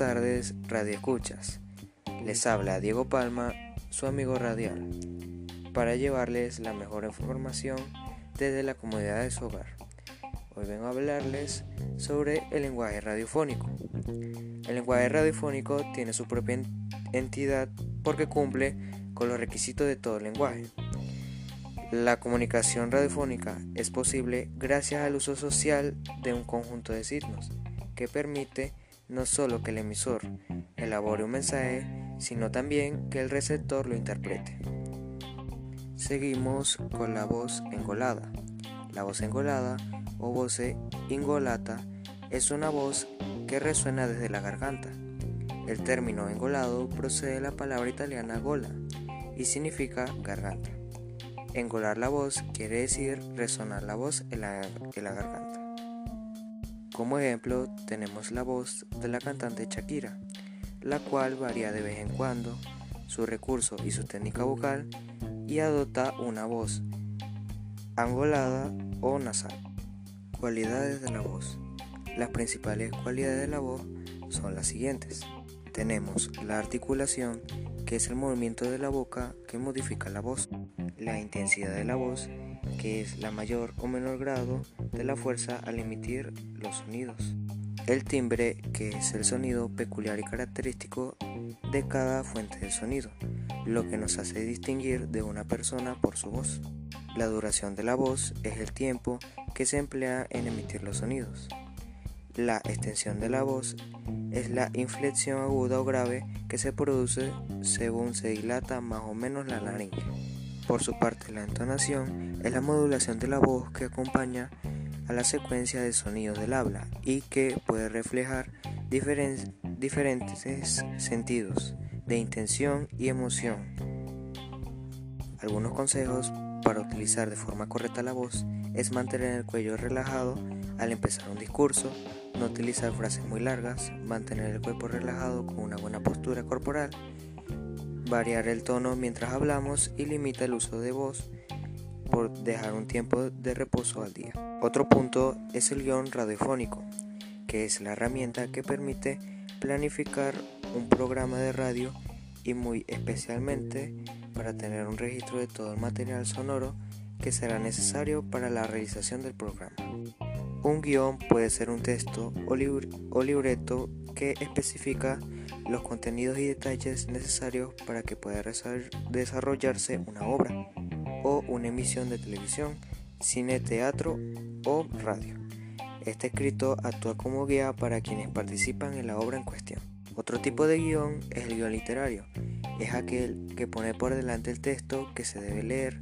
tardes, Radio Escuchas. Les habla Diego Palma, su amigo radial, para llevarles la mejor información desde la comodidad de su hogar. Hoy vengo a hablarles sobre el lenguaje radiofónico. El lenguaje radiofónico tiene su propia entidad porque cumple con los requisitos de todo lenguaje. La comunicación radiofónica es posible gracias al uso social de un conjunto de signos que permite no solo que el emisor elabore un mensaje, sino también que el receptor lo interprete. Seguimos con la voz engolada. La voz engolada o voce ingolata es una voz que resuena desde la garganta. El término engolado procede de la palabra italiana gola y significa garganta. Engolar la voz quiere decir resonar la voz en la, en la garganta. Como ejemplo tenemos la voz de la cantante Shakira, la cual varía de vez en cuando su recurso y su técnica vocal y adopta una voz angolada o nasal. Cualidades de la voz. Las principales cualidades de la voz son las siguientes. Tenemos la articulación, que es el movimiento de la boca que modifica la voz. La intensidad de la voz, que es la mayor o menor grado de la fuerza al emitir los sonidos. El timbre, que es el sonido peculiar y característico de cada fuente de sonido, lo que nos hace distinguir de una persona por su voz. La duración de la voz es el tiempo que se emplea en emitir los sonidos. La extensión de la voz es la inflexión aguda o grave que se produce según se dilata más o menos la laringe. Por su parte, la entonación es la modulación de la voz que acompaña a la secuencia de sonidos del habla y que puede reflejar diferentes sentidos de intención y emoción. Algunos consejos para utilizar de forma correcta la voz es mantener el cuello relajado al empezar un discurso, no utilizar frases muy largas, mantener el cuerpo relajado con una buena postura corporal, variar el tono mientras hablamos y limita el uso de voz por dejar un tiempo de reposo al día. Otro punto es el guion radiofónico, que es la herramienta que permite planificar un programa de radio y muy especialmente para tener un registro de todo el material sonoro que será necesario para la realización del programa. Un guion puede ser un texto o, libreto que especifica los contenidos y detalles necesarios para que pueda desarrollarse una obra o una emisión de televisión, cine, teatro o radio. Este escrito actúa como guía para quienes participan en la obra en cuestión. Otro tipo de guion es el guion literario. Es aquel que pone por delante el texto que se debe leer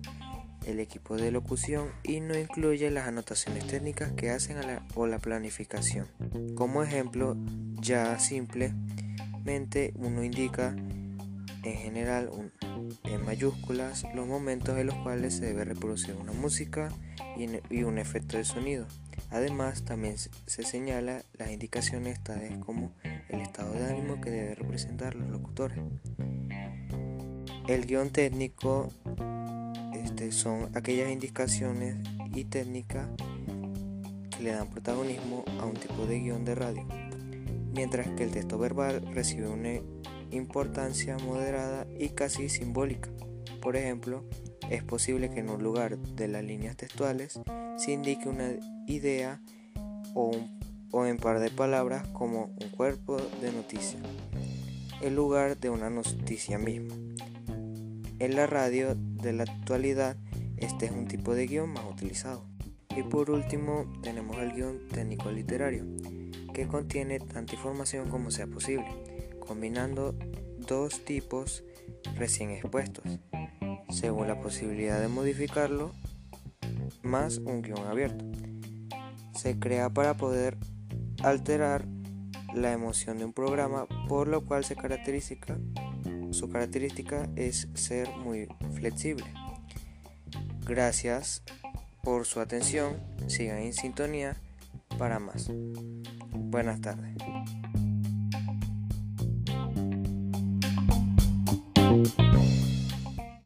el equipo de locución y no incluye las anotaciones técnicas que hacen a la, o la planificación. Como ejemplo, ya uno indica en general en mayúsculas los momentos en los cuales se debe reproducir una música y, un efecto de sonido. Además, también se señala las indicaciones tales como el estado de ánimo que debe representar los locutores. El guion técnico este, son aquellas indicaciones y técnicas que le dan protagonismo a un tipo de guion de radio, mientras que el texto verbal recibe una importancia moderada y casi simbólica. Por ejemplo, es posible que en un lugar de las líneas textuales se indique una idea o, en par de palabras como un cuerpo de noticia, en lugar de una noticia misma. En la radio de la actualidad, este es un tipo de guion más utilizado. Y por último, tenemos el guion técnico literario, que contiene tanta información como sea posible, combinando dos tipos recién expuestos, según la posibilidad de modificarlo, más un guion abierto. Se crea para poder alterar la emoción de un programa, por lo cual su característica es ser muy flexible. Gracias por su atención, sigan en sintonía para más. Buenas tardes.